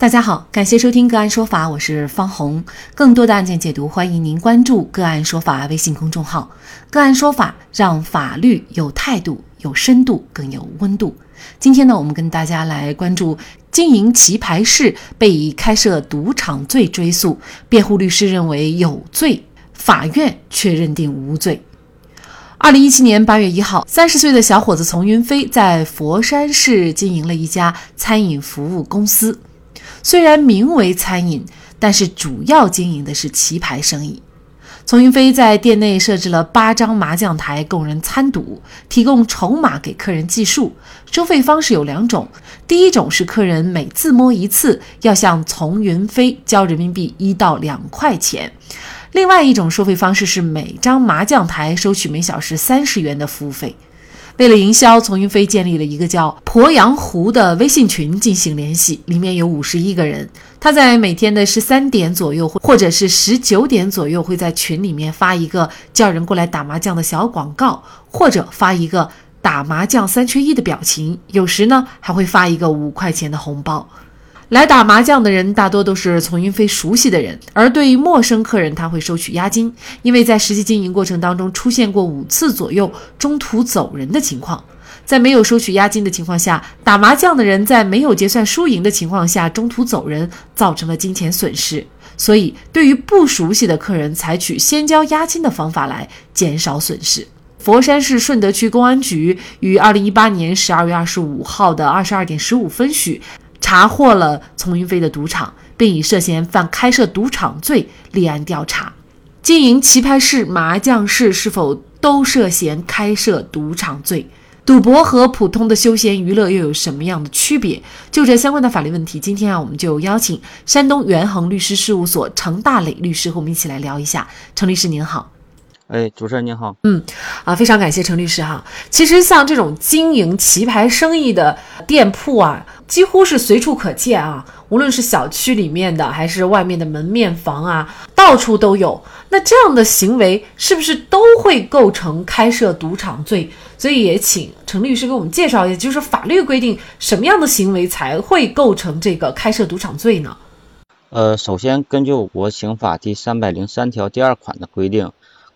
大家好，感谢收听个案说法，我是方红。更多的案件解读，欢迎您关注个案说法微信公众号。个案说法让法律有态度、有深度、更有温度。今天呢，我们跟大家来关注经营棋牌室被以开设赌场罪追诉，辩护律师认为有罪，法院却认定无罪。二零一七年八月一号，三十岁的小伙子丛云飞在佛山市经营了一家餐饮服务公司。虽然名为餐饮，但是主要经营的是棋牌生意。丛云飞在店内设置了八张麻将台供人参赌，提供筹码给客人计数。收费方式有两种，第一种是客人每自摸一次要向丛云飞交人民币一到两块钱；另外一种收费方式是每张麻将台收取每小时三十元的服务费。为了营销，丛云飞建立了一个叫“鄱阳湖”的微信群进行联系，里面有五十一个人。他在每天的十三点左右，或者是十九点左右，会在群里面发一个叫人过来打麻将的小广告，或者发一个打麻将三缺一的表情，有时呢还会发一个五块钱的红包。来打麻将的人大多都是丛云飞熟悉的人，而对于陌生客人，他会收取押金。因为在实际经营过程当中出现过五次左右中途走人的情况，在没有收取押金的情况下，打麻将的人在没有结算输赢的情况下中途走人，造成了金钱损失。所以，对于不熟悉的客人，采取先交押金的方法来减少损失。佛山市顺德区公安局于二零一八年十二月二十五号的二十二点十五分许。查获了丛云飞的赌场，并以涉嫌犯开设赌场罪立案调查。经营棋牌室、麻将室是否都涉嫌开设赌场罪？赌博和普通的休闲娱乐又有什么样的区别？就这相关的法律问题，今天啊，我们就邀请山东元恒律师事务所程大磊律师和我们一起来聊一下。程律师您好。哎，主持人您好。嗯，啊，非常感谢程律师哈。其实像这种经营棋牌生意的店铺啊，几乎是随处可见啊。无论是小区里面的，还是外面的门面房啊，到处都有。那这样的行为是不是都会构成开设赌场罪？所以也请程律师给我们介绍一下，就是法律规定什么样的行为才会构成这个开设赌场罪呢？呃，首先根据我国刑法第三百零三条第二款的规定。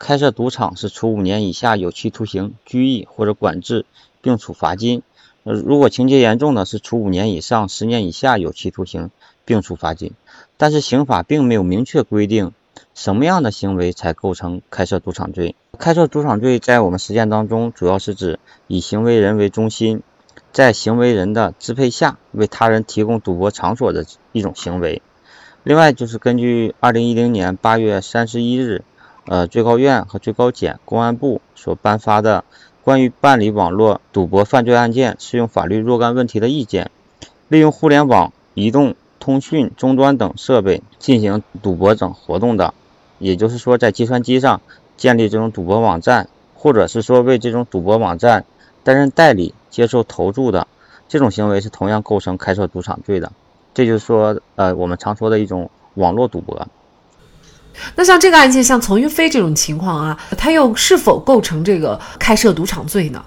开设赌场是处五年以下有期徒刑、拘役或者管制，并处罚金。呃，如果情节严重的是处五年以上十年以下有期徒刑，并处罚金。但是刑法并没有明确规定什么样的行为才构成开设赌场罪。开设赌场罪在我们实践当中，主要是指以行为人为中心，在行为人的支配下为他人提供赌博场所的一种行为。另外，就是根据二零一零年八月三十一日。呃，最高院和最高检、公安部所颁发的关于办理网络赌博犯罪案件适用法律若干问题的意见，利用互联网、移动通讯终端等设备进行赌博等活动的，也就是说，在计算机上建立这种赌博网站，或者是说为这种赌博网站担任代理、接受投注的这种行为，是同样构成开设赌场罪的。这就是说，呃，我们常说的一种网络赌博。那像这个案件，像丛云飞这种情况啊，他又是否构成这个开设赌场罪呢？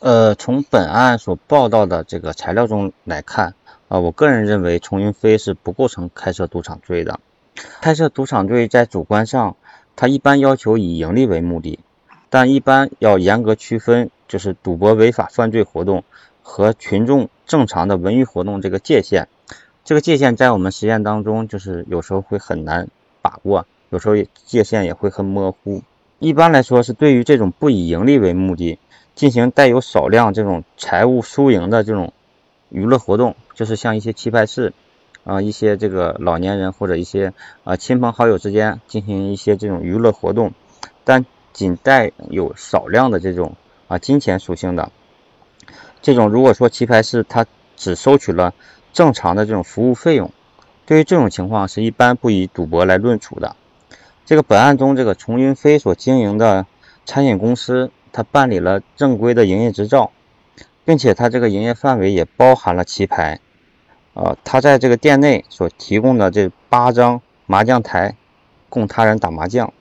呃，从本案所报道的这个材料中来看，啊，我个人认为丛云飞是不构成开设赌场罪的。开设赌场罪在主观上，他一般要求以盈利为目的，但一般要严格区分，就是赌博违法犯罪活动和群众正常的文娱活动这个界限。这个界限在我们实践当中，就是有时候会很难。把握有时候界限也会很模糊。一般来说，是对于这种不以盈利为目的进行带有少量这种财务输赢的这种娱乐活动，就是像一些棋牌室啊，一些这个老年人或者一些啊亲朋好友之间进行一些这种娱乐活动，但仅带有少量的这种啊金钱属性的这种，如果说棋牌室它只收取了正常的这种服务费用。对于这种情况，是一般不以赌博来论处的。这个本案中，这个丛云飞所经营的餐饮公司，他办理了正规的营业执照，并且他这个营业范围也包含了棋牌。呃，他在这个店内所提供的这八张麻将台，供他人打麻将，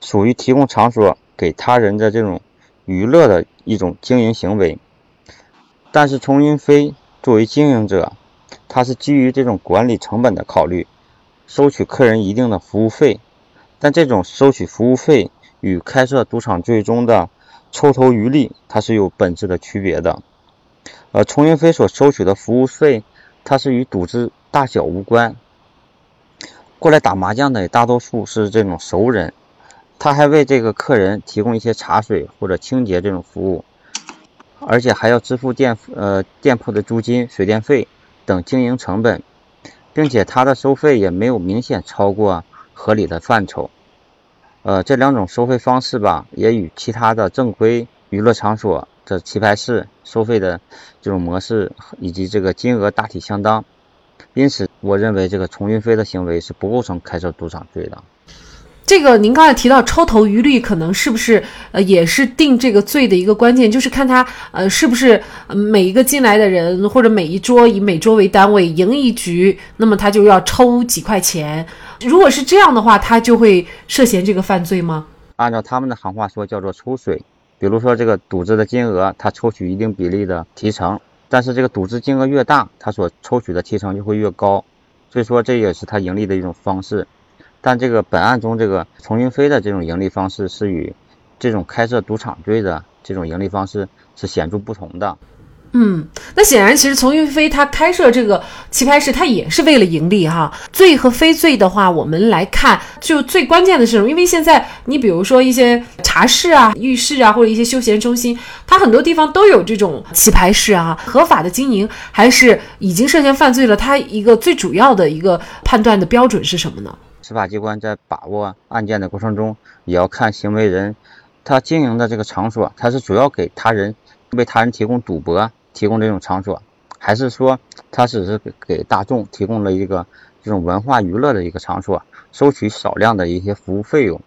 属于提供场所给他人的这种娱乐的一种经营行为。但是，丛云飞作为经营者，它是基于这种管理成本的考虑，收取客人一定的服务费，但这种收取服务费与开设赌场最终的抽头渔利，它是有本质的区别的。呃，崇云飞所收取的服务费，它是与赌资大小无关。过来打麻将的大多数是这种熟人，他还为这个客人提供一些茶水或者清洁这种服务，而且还要支付店呃店铺的租金、水电费等经营成本，并且它的收费也没有明显超过合理的范畴。呃，这两种收费方式吧，也与其他的正规娱乐场所的棋牌室收费的这种模式以及这个金额大体相当。因此，我认为这个崇云飞的行为是不构成开设赌场罪的。这个您刚才提到抽头渔利，可能是不是呃也是定这个罪的一个关键？就是看他呃是不是每一个进来的人或者每一桌以每桌为单位赢一局，那么他就要抽几块钱。如果是这样的话，他就会涉嫌这个犯罪吗？按照他们的行话说，叫做抽水。比如说这个赌资的金额，他抽取一定比例的提成。但是这个赌资金额越大，他所抽取的提成就会越高，所以说这也是他盈利的一种方式。但这个本案中这个丛云飞的这种盈利方式是与这种开设赌场罪的这种盈利方式是显著不同的。嗯，那显然，其实丛云飞他开设这个棋牌室，他也是为了盈利哈。罪和非罪的话，我们来看，就最关键的是什么？因为现在你比如说一些茶室啊、浴室啊，或者一些休闲中心，它很多地方都有这种棋牌室啊，合法的经营还是已经涉嫌犯罪了？它一个最主要的一个判断的标准是什么呢？司法机关在把握案件的过程中，也要看行为人他经营的这个场所，他是主要给他人为他人提供赌博。提供这种场所，还是说他只是给大众提供了一个这种文化娱乐的一个场所，收取少量的一些服务费用，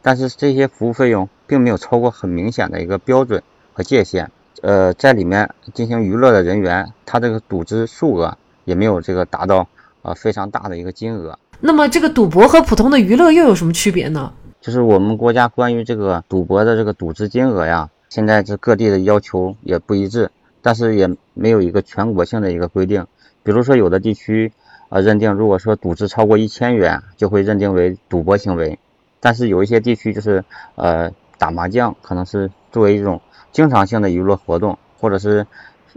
但是这些服务费用并没有超过很明显的一个标准和界限。呃，在里面进行娱乐的人员，他这个赌资数额也没有这个达到呃非常大的一个金额。那么这个赌博和普通的娱乐又有什么区别呢？就是我们国家关于这个赌博的这个赌资金额呀，现在这各地的要求也不一致。但是也没有一个全国性的一个规定，比如说有的地区啊认定，如果说赌资超过一千元，就会认定为赌博行为。但是有一些地区就是呃打麻将可能是作为一种经常性的娱乐活动，或者是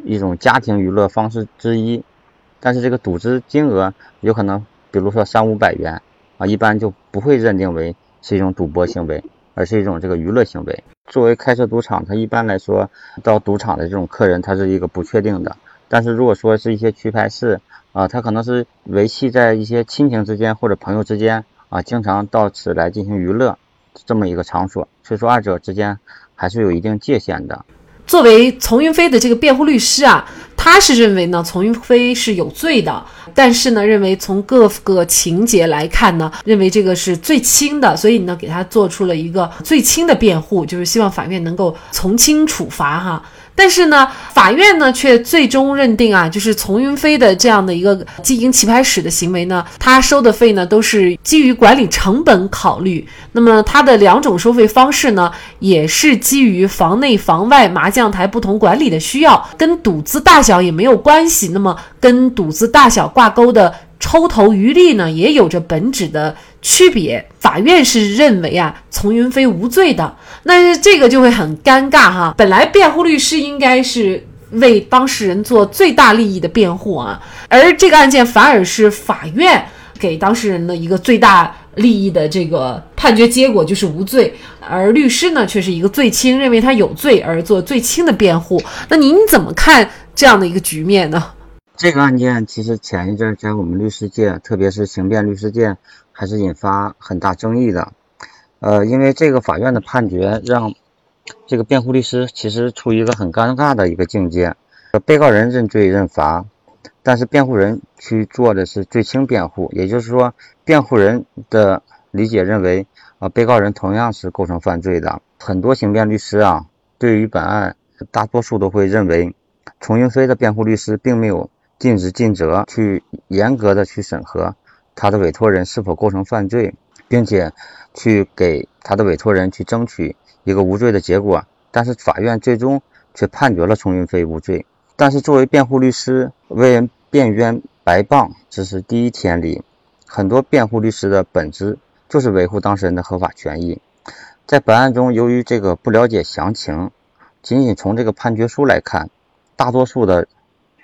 一种家庭娱乐方式之一。但是这个赌资金额有可能，比如说三五百元啊，一般就不会认定为是一种赌博行为，而是一种这个娱乐行为。作为开设赌场，它一般来说到赌场的这种客人，他是一个不确定的。但是如果说是一些棋牌室啊，它可能是维系在一些亲情之间或者朋友之间啊，经常到此来进行娱乐这么一个场所，所以说二者之间还是有一定界限的。作为丛云飞的这个辩护律师啊，他是认为呢，丛云飞是有罪的，但是呢，认为从各个情节来看呢，认为这个是最轻的，所以呢，给他做出了一个最轻的辩护，就是希望法院能够从轻处罚哈。但是呢，法院呢却最终认定啊，就是丛云飞的这样的一个经营棋牌室的行为呢，他收的费呢都是基于管理成本考虑。那么他的两种收费方式呢，也是基于房内房外麻将台不同管理的需要，跟赌资大小小也没有关系。那么跟赌资大小挂钩的。抽头渔利呢，也有着本质的区别。法院是认为啊，丛云飞无罪的，那这个就会很尴尬哈。本来辩护律师应该是为当事人做最大利益的辩护啊，而这个案件反而是法院给当事人的一个最大利益的这个判决结果就是无罪，而律师呢却是一个最轻，认为他有罪而做最轻的辩护。那您怎么看这样的一个局面呢？这个案件其实前一阵在我们律师界，特别是刑辩律师界，还是引发很大争议的。呃，因为这个法院的判决让这个辩护律师其实处于一个很尴尬的一个境界。被告人认罪认罚，但是辩护人去做的是罪轻辩护，也就是说，辩护人的理解认为，啊，被告人同样是构成犯罪的。很多刑辩律师啊，对于本案，大多数都会认为，丛云飞的辩护律师并没有。尽职尽责，去严格的去审核他的委托人是否构成犯罪，并且去给他的委托人去争取一个无罪的结果。但是法院最终却判决了丛云飞无罪。但是作为辩护律师为人辩冤白棒这是第一天里，很多辩护律师的本质就是维护当事人的合法权益。在本案中，由于这个不了解详情，仅仅从这个判决书来看，大多数的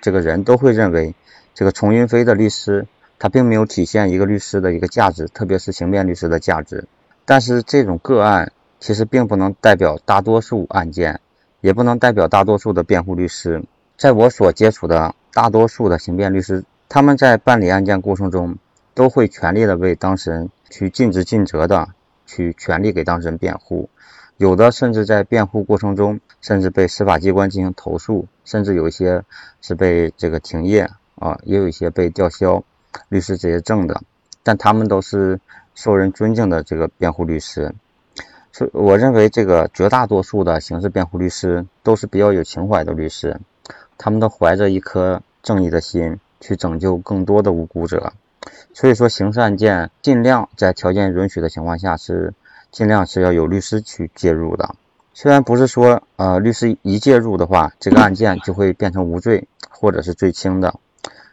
这个人都会认为，这个丛云飞的律师他并没有体现一个律师的一个价值，特别是刑辩律师的价值。但是这种个案其实并不能代表大多数案件，也不能代表大多数的辩护律师。在我所接触的大多数的刑辩律师，他们在办理案件过程中，都会全力的为当事人去尽职尽责的去全力给当事人辩护。有的甚至在辩护过程中，甚至被司法机关进行投诉，甚至有一些是被这个停业啊，也有一些被吊销律师执业证的。但他们都是受人尊敬的这个辩护律师。所我认为，这个绝大多数的刑事辩护律师都是比较有情怀的律师。他们都怀着一颗正义的心去拯救更多的无辜者，所以说刑事案件尽量在条件允许的情况下是尽量是要有律师去介入的。虽然不是说呃律师一介入的话，这个案件就会变成无罪或者是最轻的，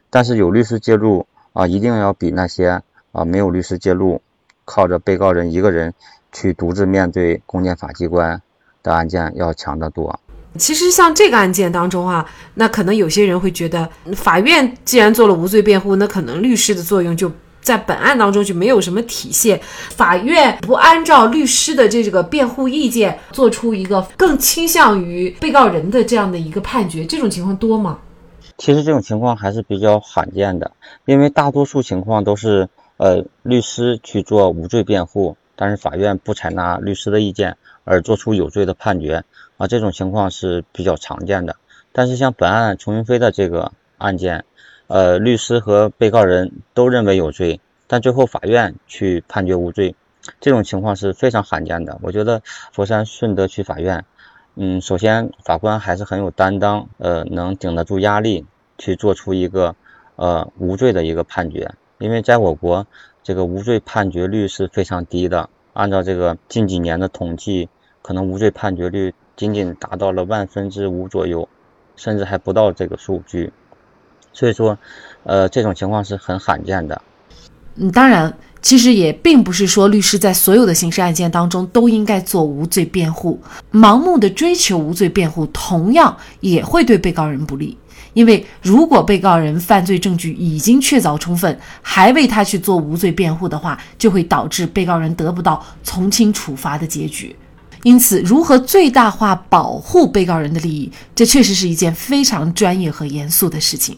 但是有律师介入啊，一定要比那些啊没有律师介入，靠着被告人一个人去独自面对公检法机关的案件要强得多。其实像这个案件当中啊，那可能有些人会觉得，法院既然做了无罪辩护，那可能律师的作用就在本案当中就没有什么体现。法院不按照律师的这个辩护意见，做出一个更倾向于被告人的这样的一个判决，这种情况多吗？其实这种情况还是比较罕见的，因为大多数情况都是呃律师去做无罪辩护，但是法院不采纳律师的意见而做出有罪的判决。啊，这种情况是比较常见的。但是像本案崇云飞的这个案件，呃，律师和被告人都认为有罪，但最后法院去判决无罪，这种情况是非常罕见的。我觉得佛山顺德区法院，嗯，首先法官还是很有担当，呃，能顶得住压力去做出一个呃无罪的一个判决。因为在我国，这个无罪判决率是非常低的。按照这个近几年的统计，可能无罪判决率。仅仅达到了万分之五左右，甚至还不到这个数据，所以说，呃，这种情况是很罕见的。嗯，当然，其实也并不是说律师在所有的刑事案件当中都应该做无罪辩护，盲目的追求无罪辩护，同样也会对被告人不利。因为如果被告人犯罪证据已经确凿充分，还为他去做无罪辩护的话，就会导致被告人得不到从轻处罚的结局。因此，如何最大化保护被告人的利益，这确实是一件非常专业和严肃的事情。